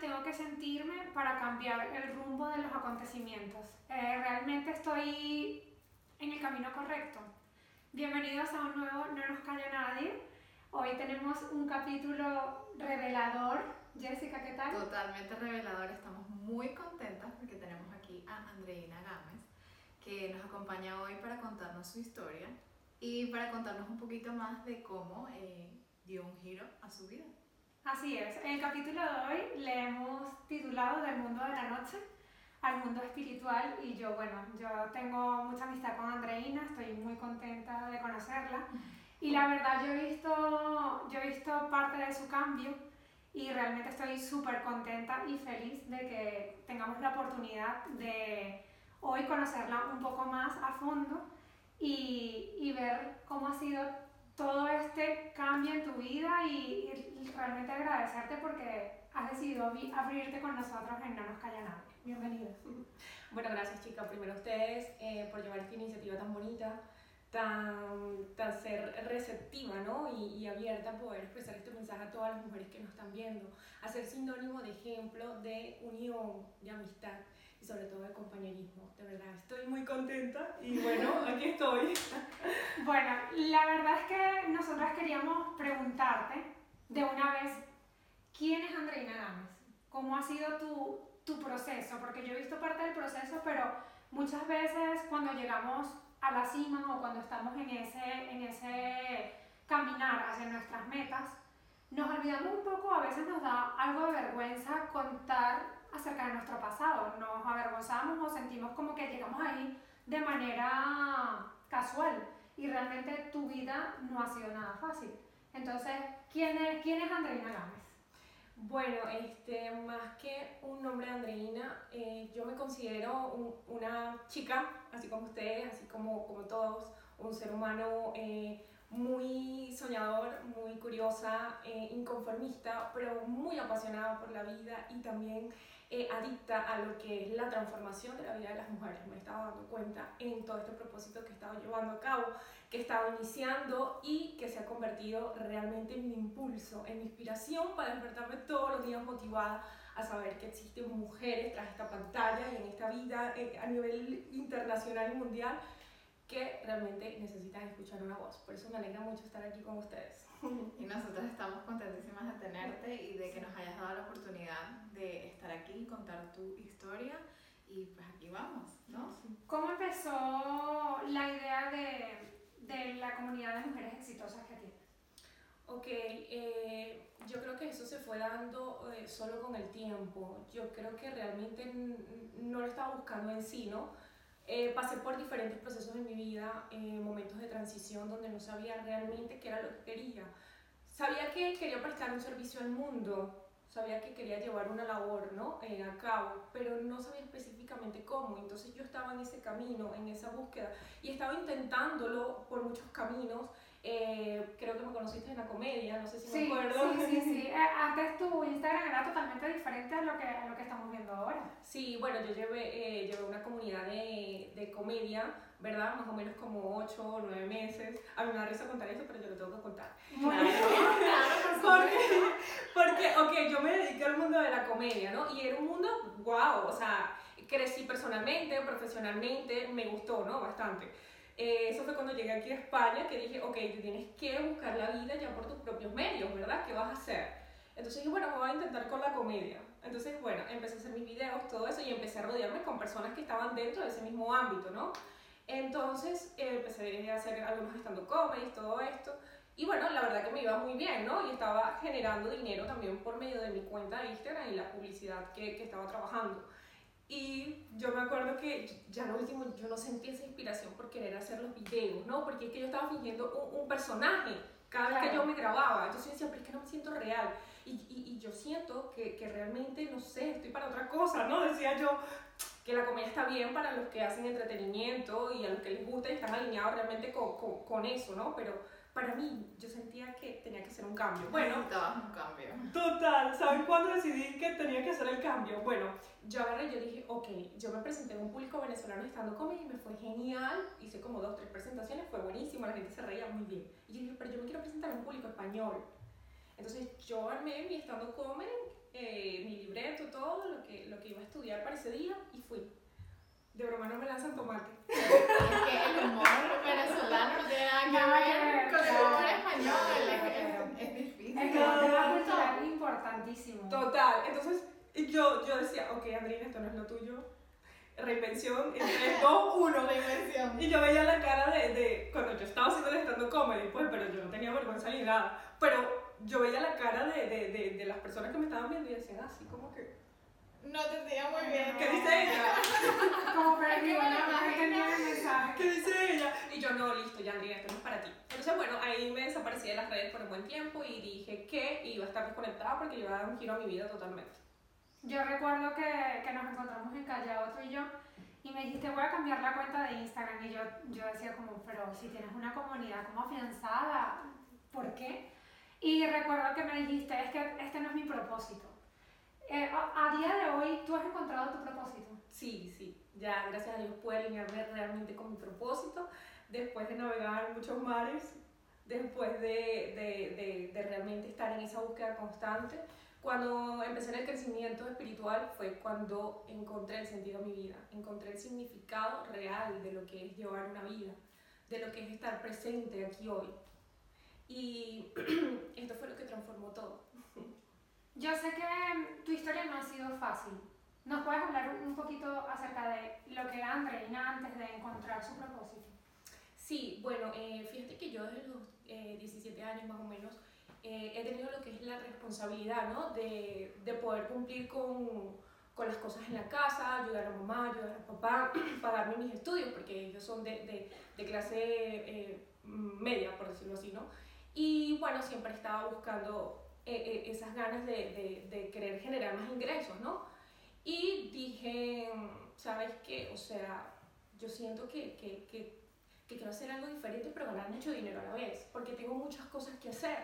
Tengo que sentirme para cambiar el rumbo de los acontecimientos. Eh, ¿Realmente estoy en el camino correcto? Bienvenidos a un nuevo No nos calla nadie. Hoy tenemos un capítulo revelador. Jessica, ¿qué tal? Totalmente revelador. Estamos muy contentas porque tenemos aquí a Andreina Gámez, que nos acompaña hoy para contarnos su historia y para contarnos un poquito más de cómo eh, dio un giro a su vida. Así es. En el capítulo de hoy le hemos titulado Del mundo de la noche al mundo espiritual y yo, bueno, yo tengo mucha amistad con Andreina, estoy muy contenta de conocerla y la verdad yo he visto, yo he visto parte de su cambio y realmente estoy súper contenta y feliz de que tengamos la oportunidad de hoy conocerla un poco más a fondo y, y ver cómo ha sido todo este cambio en tu vida y, y realmente agradecerte porque has decidido abri- abrirte con nosotros en No nos calla nadie. Bienvenida. Bueno, gracias chicas. Primero a ustedes eh, por llevar esta iniciativa tan bonita, tan, tan ser receptiva ¿no? y, y abierta a poder expresar este mensaje a todas las mujeres que nos están viendo, a ser sinónimo de ejemplo de unión, de amistad y sobre todo de compañerismo. De verdad, estoy muy contenta y bueno, aquí estoy. Bueno, la verdad es que nosotras queríamos preguntarte de una vez, ¿quién es Andreina Gámez? ¿Cómo ha sido tu, tu proceso? Porque yo he visto parte del proceso, pero muchas veces cuando llegamos a la cima o cuando estamos en ese, en ese caminar hacia nuestras metas, nos olvidamos un poco, a veces nos da algo de vergüenza contar acerca de nuestro pasado, nos avergonzamos o sentimos como que llegamos ahí de manera casual y realmente tu vida no ha sido nada fácil. Entonces, ¿quién es, quién es Andreina Gámez? Bueno, este, más que un nombre Andreina, eh, yo me considero un- una chica, así como ustedes, así como, como todos, un ser humano eh, muy soñador, muy curiosa, eh, inconformista, pero muy apasionada por la vida y también eh, adicta a lo que es la transformación de la vida de las mujeres. Me he estado dando cuenta en todo este propósito que he estado llevando a cabo, que he estado iniciando y que se ha convertido realmente en mi impulso, en mi inspiración para despertarme todos los días motivada a saber que existen mujeres tras esta pantalla y en esta vida eh, a nivel internacional y mundial que realmente necesitan escuchar una voz. Por eso me alegra mucho estar aquí con ustedes. Y nosotros estamos contentísimas de tenerte y de que nos hayas dado la oportunidad de estar aquí, contar tu historia y pues aquí vamos, ¿no? ¿Cómo empezó la idea de, de la comunidad de mujeres exitosas que tienes? Ok, eh, yo creo que eso se fue dando eh, solo con el tiempo. Yo creo que realmente no lo estaba buscando en sí, ¿no? Eh, pasé por diferentes procesos en mi vida, eh, momentos de transición donde no sabía realmente qué era lo que quería. Sabía que quería prestar un servicio al mundo, sabía que quería llevar una labor ¿no? Eh, a cabo, pero no sabía específicamente cómo. Entonces yo estaba en ese camino, en esa búsqueda, y estaba intentándolo por muchos caminos. Eh, creo que me conociste en la comedia, no sé si Sí, me acuerdo. sí, sí, sí. Eh, antes tu Instagram era totalmente diferente a lo que, a lo que estamos viendo ahora. Sí, bueno, yo llevé, eh, llevé una comunidad de, de comedia, ¿verdad? Más o menos como 8 o 9 meses. A mí me da risa contar eso, pero yo lo tengo que contar. Muy Porque, porque, ok, yo me dediqué al mundo de la comedia, ¿no? Y era un mundo, wow, o sea, crecí personalmente, profesionalmente, me gustó, ¿no? Bastante. Eh, eso fue cuando llegué aquí a España, que dije, ok, tú tienes que buscar la vida ya por tus propios medios, ¿verdad? ¿Qué vas a hacer? Entonces dije, bueno, me voy a intentar con la comedia. Entonces, bueno, empecé a hacer mis videos, todo eso, y empecé a rodearme con personas que estaban dentro de ese mismo ámbito, ¿no? Entonces, eh, empecé a hacer algunos estando comedies, todo esto. Y bueno, la verdad que me iba muy bien, ¿no? Y estaba generando dinero también por medio de mi cuenta de Instagram y la publicidad que, que estaba trabajando. Y yo me acuerdo que ya lo último, yo no sentí esa inspiración por querer hacer los videos, ¿no? Porque es que yo estaba fingiendo un, un personaje cada vez que yo me grababa. Entonces yo decía, pero es que no me siento real. Y, y, y yo siento que, que, realmente, no sé, estoy para otra cosa, ¿no? Decía yo que la comedia está bien para los que hacen entretenimiento y a los que les gusta y están alineados realmente con, con, con eso, ¿no? Pero para mí, yo sentía que tenía que hacer un cambio. Bueno, necesitabas un cambio. Total, ¿saben cuándo decidí que tenía que hacer el cambio? Bueno, yo agarré yo dije, ok, yo me presenté en un público venezolano estando comedy y me fue genial, hice como dos, tres presentaciones, fue buenísimo, la gente se reía muy bien. Y yo dije, pero yo me quiero presentar en un público español. Entonces yo armé mi estando comedy, eh, mi libreto, todo lo que, lo que iba a estudiar para ese día y fui. De broma no me lanzan tomate. Es que el humor venezolano no tiene nada que ver con el humor español. Es, es, difícil. Es que el tema cultural es importantísimo. Total. Entonces yo, yo decía, ok, Andrina, esto no es lo tuyo. Reinvención en 3, 2, 1. Reinvención. Y yo veía la cara de, de cuando yo estaba haciendo el stand comedy, pues, pero yo no tenía vergüenza ni nada. Pero yo veía la cara de, de, de, de las personas que me estaban viendo y decían así como que no te entendía muy bien. ¿Qué dice ella? Como perdido, no entendía el mensaje. ¿Qué dice ella? Y yo, no, listo, ya Andrea, esto no es para ti. Entonces, bueno, ahí me desaparecí de las redes por un buen tiempo y dije que iba a estar desconectada porque iba a dar un giro a mi vida totalmente. Yo recuerdo que, que nos encontramos en Callao, tú y yo, y me dijiste, voy a cambiar la cuenta de Instagram. Y yo, yo decía como, pero si tienes una comunidad como afianzada, ¿por qué? Y recuerdo que me dijiste, es que este no es mi propósito. Eh, a, a, día de hoy, ¿tú has encontrado tu propósito? Sí, sí. Ya, gracias a Dios, puedo alinearme realmente con mi propósito. Después de navegar muchos mares, después de, de, de, de realmente estar en esa búsqueda constante. Cuando empecé en el crecimiento espiritual fue cuando encontré el sentido de mi vida, encontré el significado real de lo que es llevar una vida, de lo que es estar presente aquí hoy. Y esto fue lo que transformó todo. Yo sé que tu historia no ha sido fácil. ¿Nos puedes hablar un poquito acerca de lo que era Andreina antes de encontrar su propósito? Sí, bueno, eh, fíjate que yo desde los eh, 17 años más o menos eh, he tenido lo que es la responsabilidad, ¿no? De, de poder cumplir con, con, las cosas en la casa, ayudar a mamá, ayudar a papá, pagarme mis estudios, porque ellos son de, de, de clase eh, media, por decirlo así, ¿no? Y bueno, siempre estaba buscando eh, esas ganas de, de, de, querer generar más ingresos, ¿no? Y dije, ¿sabes qué? O sea, yo siento que, que, que, que quiero hacer algo diferente, pero ganar mucho dinero a la vez, porque tengo muchas cosas que hacer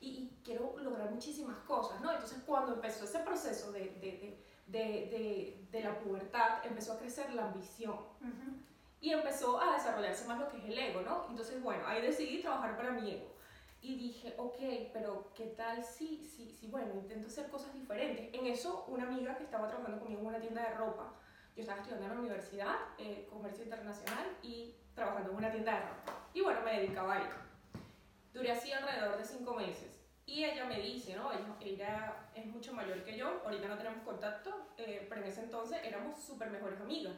y, y quiero lograr muchísimas cosas, ¿no? Entonces, cuando empezó ese proceso de, de, de, de la pubertad, empezó a crecer la ambición. Uh -huh. Y empezó a desarrollarse más lo que es el ego, ¿no? Entonces, bueno, ahí decidí trabajar para mi ego y dije, ok, pero ¿qué tal si, si, si, bueno, intento hacer cosas diferentes? En eso, una amiga que estaba trabajando conmigo en una tienda de ropa, yo estaba estudiando en la universidad, eh, comercio internacional, y trabajando en una tienda de ropa. Y bueno, me dedicaba a ello. Duré así alrededor de cinco meses. Y ella me dice, ¿no? Ella, ella es mucho mayor que yo, ahorita no tenemos contacto, eh, pero en ese entonces éramos súper mejores amigas.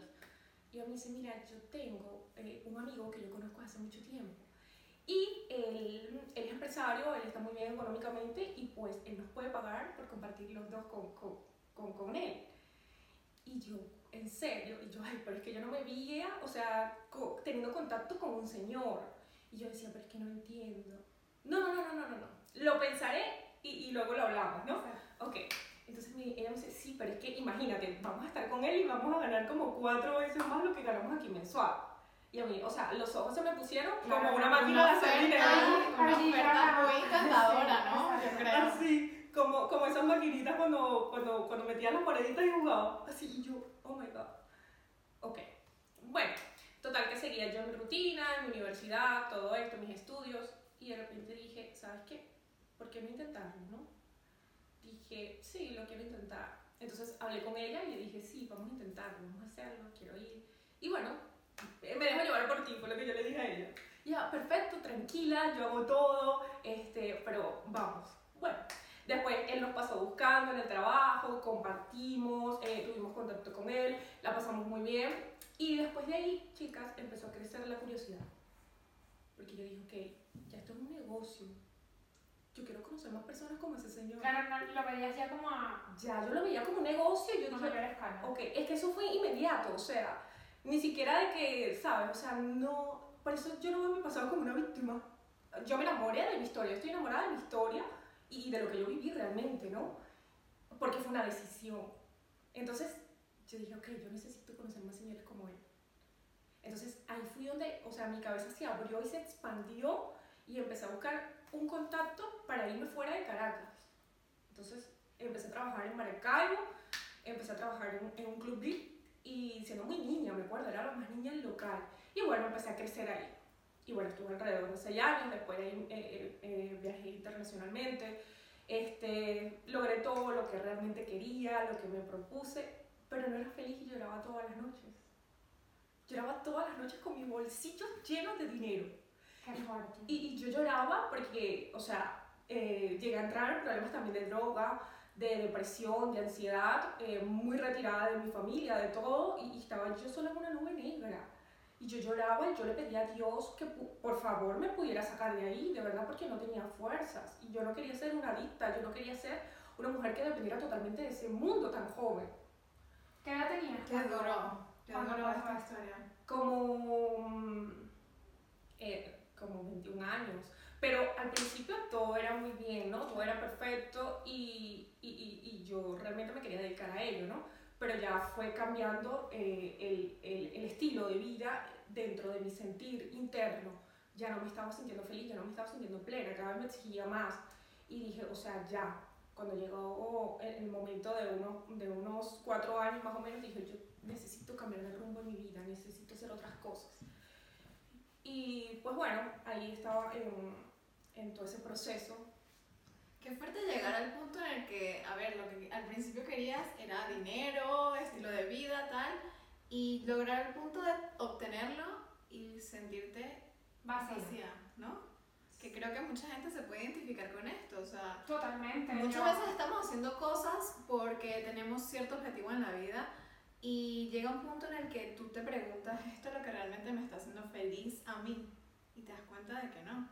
Y ella me dice, mira, yo tengo eh, un amigo que yo conozco hace mucho tiempo y él, él, es empresario, él está muy bien económicamente y pues él nos puede pagar por compartir los dos con, con, con, con él. Y yo, en serio, y yo, ay, pero es que yo no me veía, o sea, co teniendo contacto con un señor. Y yo decía, pero es que no entiendo. No, no, no, no, no, no, no. Lo pensaré y, y luego lo hablamos, ¿no? Ok. Entonces ella me dice, sí, pero es que imagínate, vamos a estar con él y vamos a ganar como cuatro veces más lo que ganamos aquí mensual. Y a mí, o sea, los ojos se me pusieron como una máquina de hacer dinero. Una oferta muy encantadora, ¿no? Yo creo. Así, como, como esas maquinitas cuando, cuando, cuando metían las moneditas y jugaba. Así, y yo, oh my god. Ok. Bueno, total que seguía yo mi rutina, en mi universidad, todo esto, mis estudios. Y de repente dije, ¿sabes qué? ¿Por qué no intentarlo, no? Dije, sí, lo quiero intentar. Entonces hablé con ella y le dije, sí, vamos a intentarlo, vamos a hacerlo, quiero ir. Y bueno, me dejo llevar por ti, fue lo que yo le dije a ella. Ya, perfecto, tranquila, yo hago todo, este, pero vamos. Bueno, después él nos pasó buscando en el trabajo, compartimos, eh, tuvimos contacto con él, la pasamos muy bien. Y después de ahí, chicas, empezó a crecer la curiosidad. Porque yo dije, ok, ya esto es un negocio. yo quiero conocer más personas como ese señor. Claro, no, lo veías ya como a, Ya yo lo veía como un negocio y yo dije, mayor escala. Ok, es que eso fue inmediato, o sea, ni siquiera de que, ¿sabes? O sea, no, por eso yo no veo mi pasado como una víctima. Yo me enamoré de mi historia, estoy enamorada de mi historia y de lo que yo viví realmente, ¿no? Porque fue una decisión. Entonces, yo dije, ok, yo necesito conocer más señores como él. Entonces, ahí fui donde, o sea, mi cabeza se abrió y se expandió y empecé a buscar un contacto para irme fuera de Caracas. Entonces, empecé a trabajar en Maracaibo, empecé a trabajar en, en un club VIP y siendo muy niña, me acuerdo, era la más niña del local. Y bueno, empecé a crecer ahí. Y bueno, estuve alrededor de 6 años, después eh, eh, eh, viajé internacionalmente, este, logré todo lo que realmente quería, lo que me propuse, pero no era feliz y lloraba todas las noches. Lloraba todas las noches con mis bolsillos llenos de dinero. Qué fuerte. Y, y yo lloraba porque, o sea, eh, llegué a entrar en problemas también de droga, de depresión, de ansiedad, eh, muy retirada de mi familia, de todo, y, y estaba yo sola en una nube negra. Y yo lloraba y yo le pedía a Dios que por favor me pudiera sacar de ahí, de verdad, porque no tenía fuerzas. Y yo no quería ser una adicta, yo no quería ser una mujer que dependiera totalmente de ese mundo tan joven. ¿Qué edad tenías? Qué cuando duro pasó esta historia. como, mm, eh, como 21 años. Pero al principio todo era muy bien, ¿no? Todo era perfecto y, y, y, y yo realmente me quería dedicar a ello, ¿no? Pero ya fue cambiando eh, el, el, el estilo de vida dentro de mi sentir interno. Ya no me estaba sintiendo feliz, ya no me estaba sintiendo plena, cada vez me exigía más. Y dije, o sea, ya, cuando llegó el, el momento de unos, de unos cuatro años más o menos, dije, yo necesito cambiar de rumbo en mi vida, necesito hacer otras cosas. Y pues bueno, ahí estaba en, en todo ese proceso. Qué fuerte llegar al punto en el que, a ver, lo que al principio querías era dinero, estilo de vida, tal, y lograr el punto de obtenerlo y sentirte Vacía. ¿no? Que creo que mucha gente se puede identificar con esto, o sea, Totalmente. muchas yo- veces estamos haciendo cosas porque tenemos cierto objetivo en la vida y llega un punto en el que tú te preguntas, ¿esto es lo que realmente me está haciendo feliz a mí? Y te das cuenta de que no.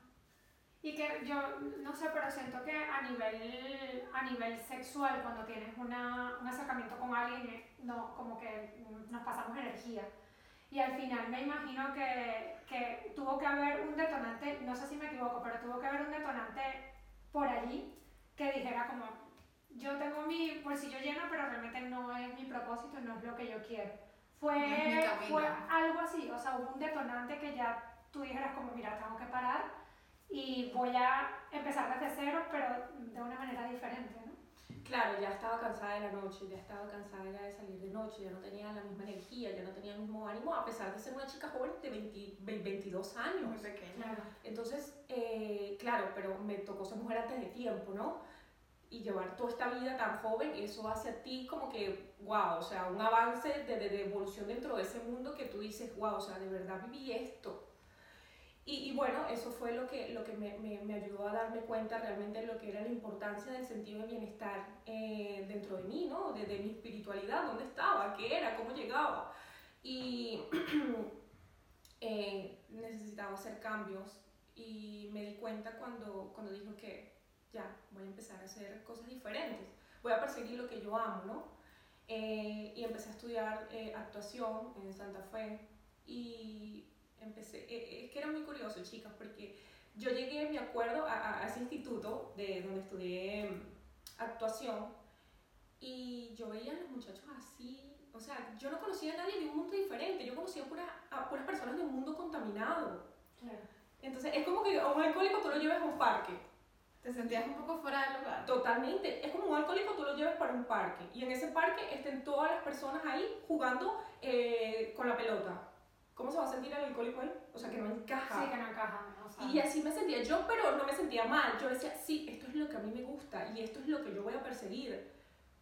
Y que yo, no sé, pero siento que a nivel, a nivel sexual, cuando tienes una, un acercamiento con alguien, eh, no, como que nos pasamos energía. Y al final me imagino que, que tuvo que haber un detonante, no sé si me equivoco, pero tuvo que haber un detonante por allí que dijera como, yo tengo mi bolsillo lleno, pero realmente no es mi propósito, no es lo que yo quiero. Fue, fue algo así, o sea, hubo un detonante que ya tú dijeras como, mira, tengo que parar y voy a empezar desde cero, pero de una manera diferente, ¿no? Claro, ya estaba cansada de la noche, ya estaba cansada ya de salir de noche, ya no tenía la misma energía, ya no tenía el mismo ánimo, a pesar de ser una chica joven de 20 ve- 22 años. Muy pequeña. Entonces, eh, claro, pero me tocó ser mujer antes de tiempo, ¿no? Y llevar toda esta vida tan joven, eso hace a ti como que, wow, o sea, un avance de, de, de evolución dentro de ese mundo que tú dices, wow, o sea, de verdad viví esto. Y, y bueno, eso fue lo que, lo que me, me, me ayudó a darme cuenta realmente de lo que era la importancia del sentido de bienestar eh, dentro de mí, ¿no? De, de mi espiritualidad, dónde estaba, qué era, cómo llegaba. Y eh, necesitaba hacer cambios y me di cuenta cuando, cuando dijo que ya, voy a empezar a hacer cosas diferentes, voy a perseguir lo que yo amo, ¿no? Eh, y empecé a estudiar eh, actuación en Santa Fe y empecé, eh, es que era muy curioso, chicas, porque yo llegué, me acuerdo, a, a- ese instituto de donde estudié mm, actuación y yo veía a los muchachos así, o sea, yo no conocía a nadie de un mundo diferente, yo conocía a puras, a puras personas de un mundo contaminado. Entonces, es como que a un alcohólico tú lo lleves a un parque. Te sentías un poco fuera del lugar. Totalmente. Es como un alcohólico tú lo lleves para un parque. Y en ese parque estén todas las personas ahí jugando eh, con la pelota. ¿Cómo se va a sentir el alcohólico ahí? O sea, que no encaja. Sí, que no encaja. O sea, Y así me sentía yo, pero no me sentía mal. Yo decía, sí, esto es lo que a mí me gusta y esto es lo que yo voy a perseguir.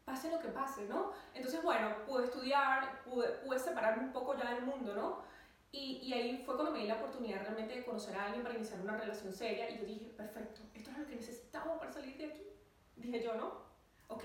Pase lo que pase, ¿no? Entonces, bueno, pude estudiar, pude, pude separarme un poco ya del mundo, ¿no? Y, y ahí fue cuando me di la oportunidad realmente de conocer a alguien para iniciar una relación seria y yo dije, perfecto, esto es lo que necesitaba para salir de aquí. Dije yo, ¿no? Ok,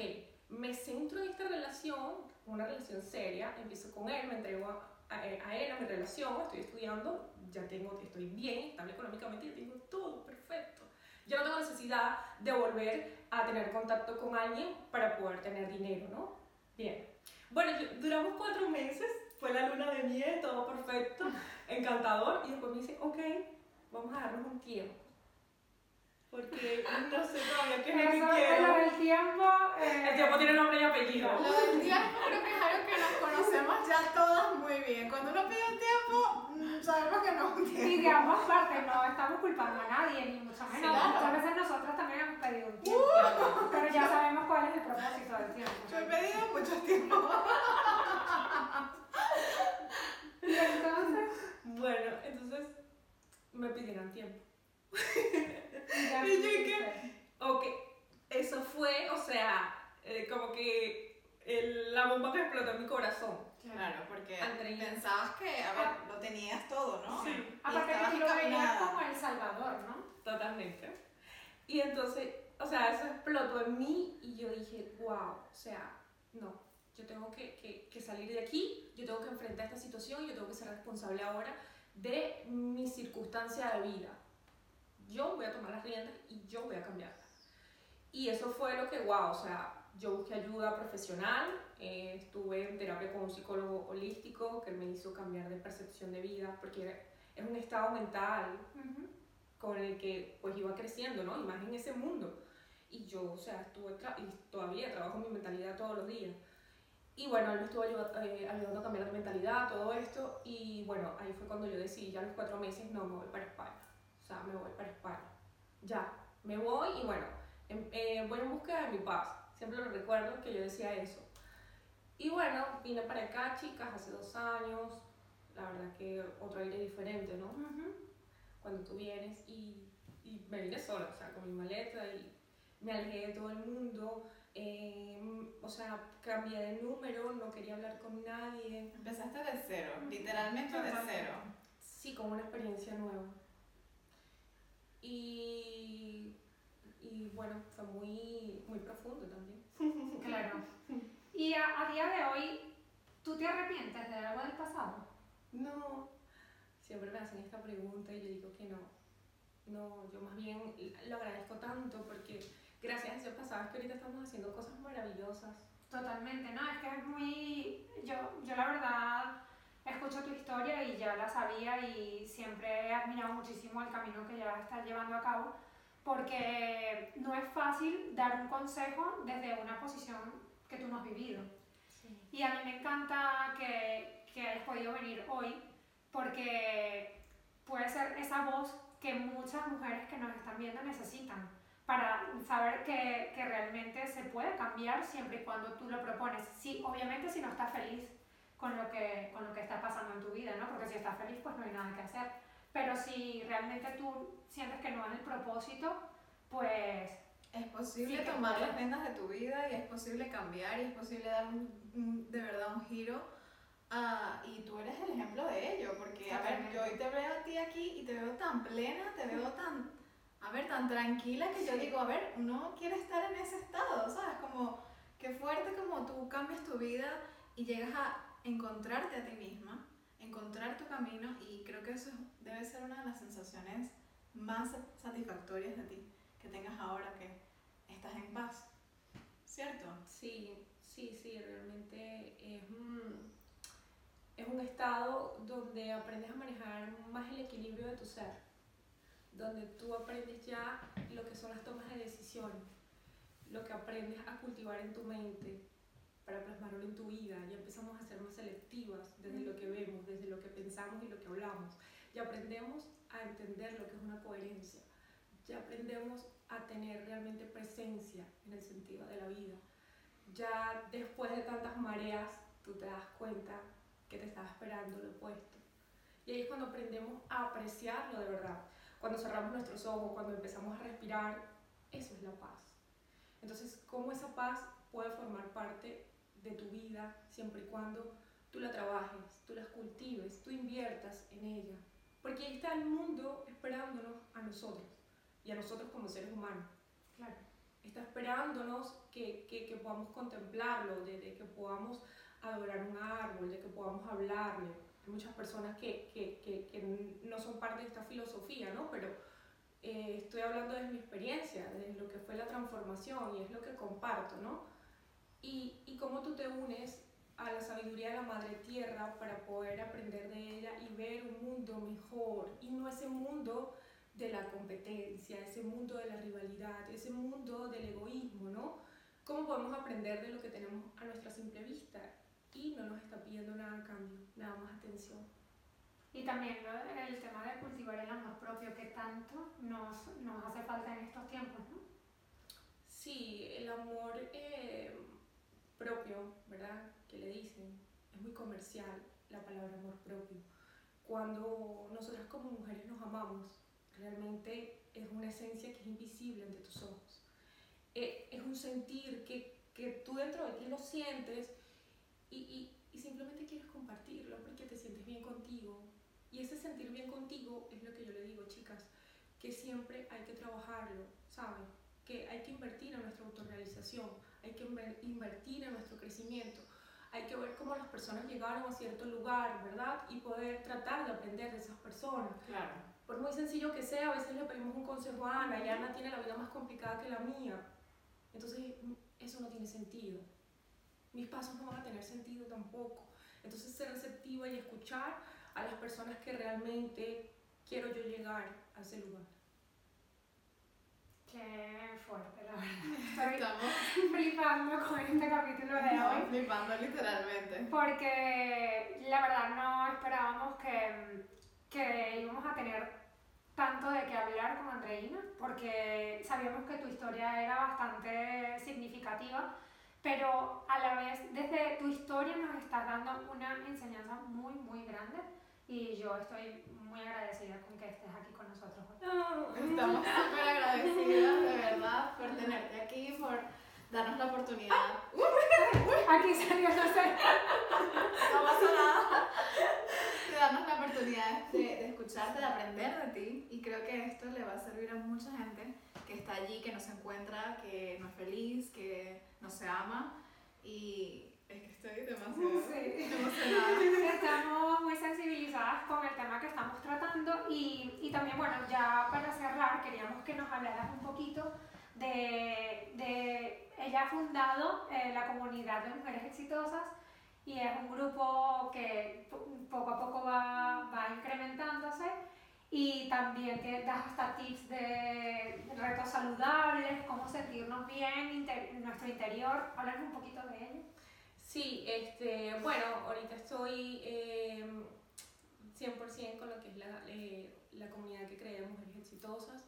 me centro en esta relación, una relación seria, empiezo con él, me entrego a, a, a él, a mi relación, estoy estudiando, ya tengo, estoy bien, estable económicamente, ya tengo todo perfecto. yo no tengo necesidad de volver a tener contacto con alguien para poder tener dinero, ¿no? Bien. Bueno, duramos cuatro meses, fue la luna de miel, todo perfecto, encantador, y después me dice, ok, vamos a darnos un tiempo. Porque no sé todavía qué es lo que quiero. Lo del tiempo. Eh, el tiempo tiene nombre y apellido. Lo del tiempo creo que es algo que nos conocemos ya todas muy bien. Cuando uno pide un tiempo, mm, sabemos que no es un tiempo. Y de ambas partes, no estamos culpando a nadie, ni mucho menos. Claro. Muchas veces nosotros también hemos pedido un tiempo. Pero ya sabemos cuál es el propósito del tiempo. Yo he pedido mucho tiempo. Y entonces. Bueno, entonces me pidieron tiempo. Y yo que- Ok, eso fue, o sea, eh, como que el- la bomba que explotó en mi corazón. Claro, porque Andreina. pensabas que, a ver, lo tenías todo, ¿no? Sí. Aparte que lo veías como El Salvador, ¿no? Totalmente. Y entonces, o sea, eso explotó en mí y yo dije, wow, o sea, no, yo tengo que, que, que salir de aquí, yo tengo que enfrentar esta situación, yo tengo que ser responsable ahora de mi circunstancia de vida. Yo voy a tomar las riendas y yo voy a cambiar. Y eso fue lo que, wow, o sea, yo busqué ayuda profesional, eh, estuve en terapia con un psicólogo holístico que me hizo cambiar de percepción de vida, porque es un estado mental con el que pues iba creciendo, ¿no? Y más en ese mundo. Y yo, o sea, estuve y todavía trabajo mi mentalidad todos los días. Y bueno, él me estuvo eh, ayudando a cambiar de mentalidad, todo esto. Y bueno, ahí fue cuando yo decidí, ya a los cuatro meses, no, me voy para España. O sea, me voy para España. Ya, me voy y bueno, em- eh, voy en búsqueda de mi paz. Siempre lo recuerdo que yo decía eso. Y bueno, vine para acá, chicas, hace dos años. La verdad que otro aire diferente, ¿no? cuando tú vienes y, y me vine sola, o sea, con mi maleta y me alejé de todo el mundo, eh, o sea, cambié de número, no quería hablar con nadie, Empezaste de cero, literalmente de cero. sí, como una experiencia nueva. Y, y bueno, fue muy, muy profundo también. Claro. Y a, a día de hoy, ¿tú te arrepientes de algo del pasado? No, siempre me hacen esta pregunta y yo digo que no. No, yo más bien lo agradezco tanto porque gracias a ese pasado es que ahorita estamos haciendo cosas maravillosas. Totalmente, no, es que es muy... Yo, yo la verdad escucho tu historia y ya la sabía y siempre he admirado muchísimo el camino que ya estás llevando a cabo porque no es fácil dar un consejo desde una posición que tú no has vivido. Y a mí me encanta que, que hayas podido venir hoy porque puede ser esa voz que muchas mujeres que nos están viendo necesitan para saber que, que realmente se puede cambiar siempre y cuando tú lo propones. Sí, obviamente si no estás feliz con lo que, con lo que está pasando en tu vida, ¿no? Porque si estás feliz pues no hay nada que hacer. Pero si realmente tú sientes que no es el propósito, pues Es posible Sí tomar puedes. las riendas de tu vida y es posible cambiar y es posible dar un, un- de verdad un giro. ah, y tú eres el ejemplo de ello, porque a ver, yo hoy te veo a ti aquí y te veo tan plena, te veo tan, a ver, tan tranquila que yo digo, a ver, uno quiere estar en ese estado, ¿sabes? Como qué fuerte como tú cambias tu vida y llegas a encontrarte a ti misma, encontrar tu camino y creo que eso es- debe ser una de las sensaciones más satisfactorias de ti, que tengas ahora que estás en paz, ¿cierto? Sí, sí, sí, realmente es un, es un estado donde aprendes a manejar más el equilibrio de tu ser, donde tú aprendes ya lo que son las tomas de decisiones, lo que aprendes a cultivar en tu mente para plasmarlo en tu vida, ya empezamos a ser más selectivas desde lo que vemos, desde lo que pensamos y lo que hablamos, ya aprendemos a entender lo que es una coherencia, ya aprendemos a tener realmente presencia en el sentido de la vida ya después de tantas mareas, tú te das cuenta que te estaba esperando lo opuesto. Y ahí es cuando aprendemos a apreciarlo de verdad. Cuando cerramos nuestros ojos, cuando empezamos a respirar, eso es la paz. Entonces, ¿cómo esa paz puede formar parte de tu vida siempre y cuando tú la trabajes, tú las cultives, tú inviertas en ella? Porque ahí está el mundo esperándonos a nosotros y a nosotros como seres humanos claro. está esperándonos que, que, que podamos contemplarlo, de, de que podamos adorar un árbol, de que podamos hablarle. Hay muchas personas que, que, que, que no son parte de esta filosofía, ¿no? Pero eh, estoy hablando desde mi experiencia, de lo que fue la transformación y es lo que comparto, ¿no? Y, y cómo tú te unes a la sabiduría de la Madre Tierra para poder aprender de ella y ver un mundo mejor y no ese mundo de la competencia, ese mundo de la rivalidad, ese mundo del egoísmo, ¿no? ¿Cómo podemos aprender de lo que tenemos a nuestra simple vista y no nos está pidiendo nada a cambio, nada más atención? Y también el tema de cultivar el amor propio que tanto nos, nos hace falta en estos tiempos, ¿no? Sí, el amor eh, propio, ¿verdad? Que le dicen, es muy comercial la palabra amor propio. Cuando nosotras como mujeres nos amamos, realmente es una esencia que es invisible ante tus ojos. Eh, es un sentir que, que, tú dentro de ti lo sientes y, y, y simplemente quieres compartirlo porque te sientes bien contigo, y ese sentir bien contigo es lo que yo le digo, chicas, que siempre hay que trabajarlo, ¿saben? Que hay que invertir en nuestra autorrealización, hay que invertir en nuestro crecimiento, hay que ver cómo las personas llegaron a cierto lugar, ¿verdad? Y poder tratar de aprender de esas personas. Claro. Por muy sencillo que sea, a veces le pedimos un consejo a Ana y Ana tiene la vida más complicada que la mía. Entonces, eso no tiene sentido. Mis pasos no van a tener sentido tampoco. Entonces, ser receptiva y escuchar a las personas que realmente quiero yo llegar a ese lugar. Qué fuerte, la verdad. Estamos flipando con este capítulo de hoy. Flipando literalmente. Porque la verdad no esperábamos que, que íbamos a tener tanto de qué hablar con Andreina, porque sabíamos que tu historia era bastante significativa, pero a la vez desde tu historia nos estás dando una enseñanza muy, muy grande y yo estoy muy agradecida con que estés aquí con nosotros hoy. Estamos súper agradecidas, de verdad, por tenerte aquí, por darnos la oportunidad. aquí salió, no sé. No pasa nada. De darnos la oportunidad de, de escucharte, de aprender de ti. Y creo que esto le va a servir a mucha gente que está allí, que no se encuentra, que no es feliz, que no se ama. Y es que estoy demasiado sí. emocionada. Estamos muy sensibilizadas con el tema que estamos tratando y, y, también, bueno, ya para cerrar, queríamos que nos hablaras un poquito de, de ella ha fundado eh, la comunidad de mujeres exitosas y es un grupo que poco a poco va, va incrementándose y también que das hasta tips de retos saludables, cómo sentirnos bien en nuestro interior. Háblanos un poquito de ello. Sí, este, bueno, ahorita estoy eh, 100% con lo que es la, eh, la comunidad que creé de Mujeres Exitosas,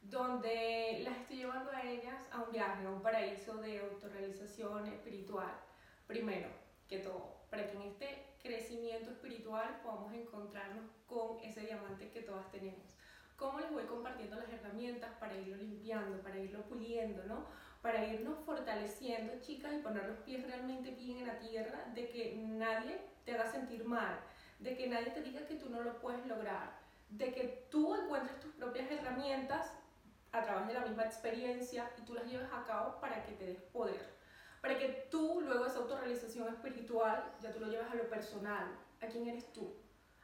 donde las estoy llevando a ellas a un viaje, a un paraíso de autorrealización espiritual, primero que todo, para que en este crecimiento espiritual podamos encontrarnos con ese diamante que todas tenemos. ¿Cómo les voy compartiendo las herramientas para irlo limpiando, para irlo puliendo, ¿no? Para irnos fortaleciendo, chicas, y poner los pies realmente bien en la tierra, de que nadie te haga sentir mal, de que nadie te diga que tú no lo puedes lograr, de que tú encuentres tus propias herramientas a través de la misma experiencia y tú las lleves a cabo para que te des poder, para que tú luego esa autorrealización espiritual ya tú lo lleves a lo personal, a quién eres tú,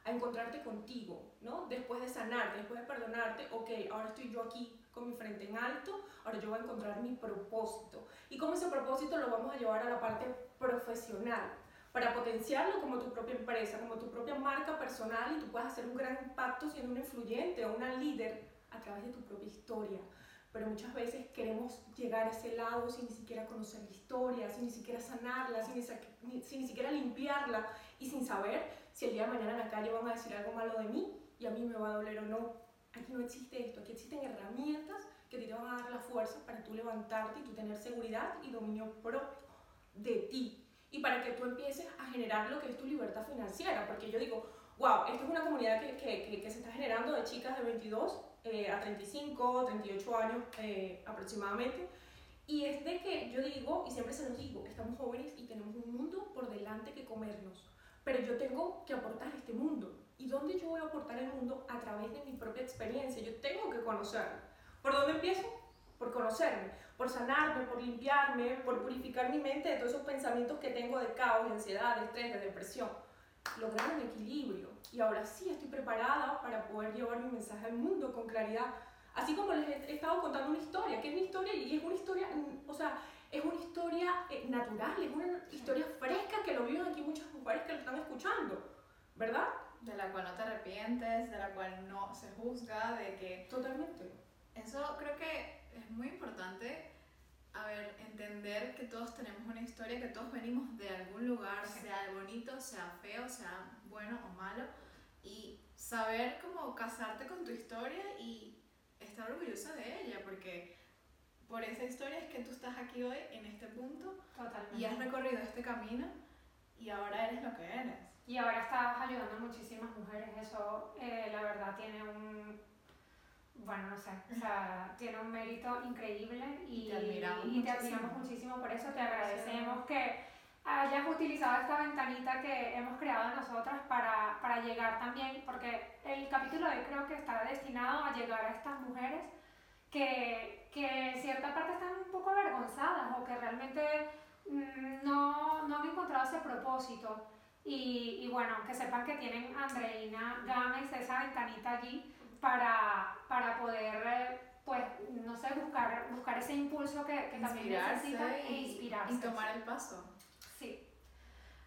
a encontrarte contigo, ¿no? Después de sanarte, después de perdonarte, ok, ahora estoy yo aquí con mi frente en alto, ahora yo voy a encontrar mi propósito. Y cómo ese propósito lo vamos a llevar a la parte profesional, para potenciarlo como tu propia empresa, como tu propia marca personal y tú puedas hacer un gran impacto siendo una influyente o una líder a través de tu propia historia. Pero muchas veces queremos llegar a ese lado sin ni siquiera conocer la historia, sin ni siquiera sanarla, sin ni, sin ni siquiera limpiarla y sin saber si el día de mañana en la calle van a decir algo malo de mí y a mí me va a doler o no. Aquí no existe esto, aquí existen herramientas que te van a dar la fuerza para tú levantarte y tú tener seguridad y dominio propio de ti. Y para que tú empieces a generar lo que es tu libertad financiera. Porque yo digo, wow, esto es una comunidad que, que, que, se está generando de chicas de 22 eh, a 35, 38 años eh, aproximadamente. Y es de que yo digo, y siempre se los digo, estamos jóvenes y tenemos un mundo por delante que comernos. Pero yo tengo que aportar este mundo. ¿Y dónde yo voy a aportar el mundo? A través de mi propia experiencia. Yo tengo que conocerlo. ¿Por dónde empiezo? Por conocerme, por sanarme, por limpiarme, por purificar mi mente de todos esos pensamientos que tengo de caos, de ansiedad, de estrés, de depresión. Lograr un equilibrio. Y ahora sí estoy preparada para poder llevar mi mensaje al mundo con claridad. Así como les he estado contando una historia, que es una historia y es una historia, o sea, es una historia eh, natural, es una historia fresca que lo viven aquí muchas mujeres que lo están escuchando, ¿verdad? De la cual no te arrepientes, de la cual no se juzga, de que... Totalmente. Eso creo que es muy importante, a ver, entender que todos tenemos una historia, que todos venimos de algún lugar, sea bonito, sea feo, sea bueno o malo, y saber cómo casarte con tu historia y estar orgullosa de ella, porque por esa historia es que tú estás aquí hoy, en este punto, Totalmente. y has recorrido este camino, y ahora eres lo que eres. Y ahora estás ayudando a muchísimas mujeres. Eso, eh, la verdad, tiene un. Bueno, no sé, o sea, tiene un mérito increíble y, Y te admiramos y te muchísimo. admiramos muchísimo por eso. Te agradecemos que hayas utilizado esta ventanita que hemos creado nosotras para, para llegar también, porque el capítulo de hoy creo que está destinado a llegar a estas mujeres que, que en cierta parte están un poco avergonzadas o que realmente mm, no, no han encontrado ese propósito. Y, y bueno, que sepan que tienen Andreina Gámez, esa ventanita allí, para, para poder, eh, pues, no sé, buscar, buscar ese impulso que, que también necesitan e y, inspirarse. y tomar el paso. Sí.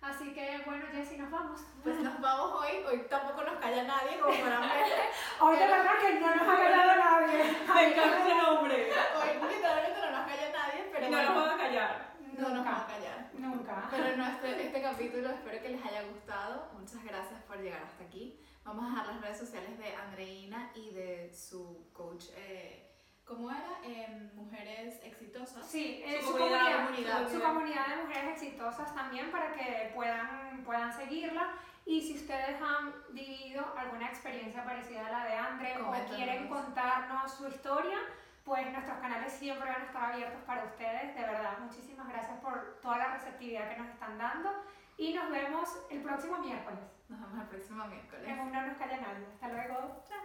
Así que bueno, Jessy, nos vamos. Pues nos vamos hoy, hoy tampoco nos calla nadie, como podrán ver. Hoy de verdad que no nos ha callado nadie. Me encanta ese nombre. Hoy literalmente no nos calla nadie, pero Y no bueno, nos van a callar. No nos van a Nunca. callar. Nunca. Pero no, este, este capítulo espero que les haya gustado. Muchas gracias por llegar hasta aquí. Vamos a dejar las redes sociales de Andreina y de su coach. Eh, ¿Cómo era? Eh, Mujeres Exitosas. Sí, eh, Su su, comunidad, comunidad, comunidad. su comunidad de mujeres exitosas también para que puedan, puedan seguirla. Y si ustedes han vivido alguna experiencia parecida a la de Andre o quieren contarnos su historia, pues nuestros canales siempre van a estar abiertos para ustedes. De verdad, muchísimas receptividad que nos están dando. Y nos vemos el próximo miércoles. Nos vemos el próximo miércoles. En un No Nos Calla Nadie. Hasta luego. Chao.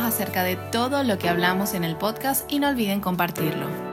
acerca de todo lo que hablamos en el podcast y no olviden compartirlo.